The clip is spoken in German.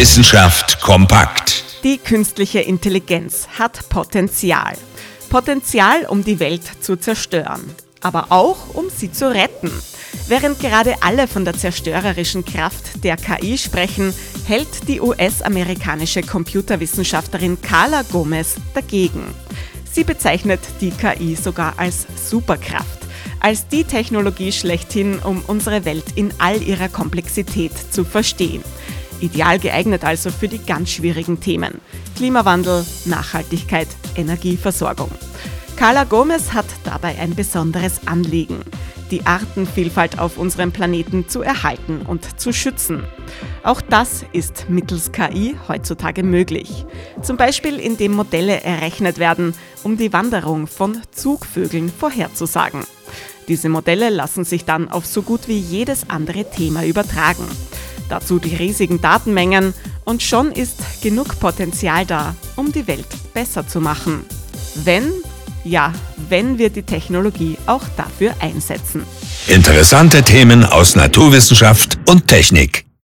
Wissenschaft kompakt. Die künstliche Intelligenz hat Potenzial. Potenzial, um die Welt zu zerstören, aber auch um sie zu retten. Während gerade alle von der zerstörerischen Kraft der KI sprechen, hält die US-amerikanische Computerwissenschaftlerin Carla Gomez dagegen. Sie bezeichnet die KI sogar als Superkraft als die Technologie schlechthin, um unsere Welt in all ihrer Komplexität zu verstehen. Ideal geeignet also für die ganz schwierigen Themen Klimawandel, Nachhaltigkeit, Energieversorgung. Carla Gomez hat dabei ein besonderes Anliegen, die Artenvielfalt auf unserem Planeten zu erhalten und zu schützen. Auch das ist mittels KI heutzutage möglich. Zum Beispiel indem Modelle errechnet werden, um die Wanderung von Zugvögeln vorherzusagen. Diese Modelle lassen sich dann auf so gut wie jedes andere Thema übertragen. Dazu die riesigen Datenmengen und schon ist genug Potenzial da, um die Welt besser zu machen. Wenn, ja, wenn wir die Technologie auch dafür einsetzen. Interessante Themen aus Naturwissenschaft und Technik.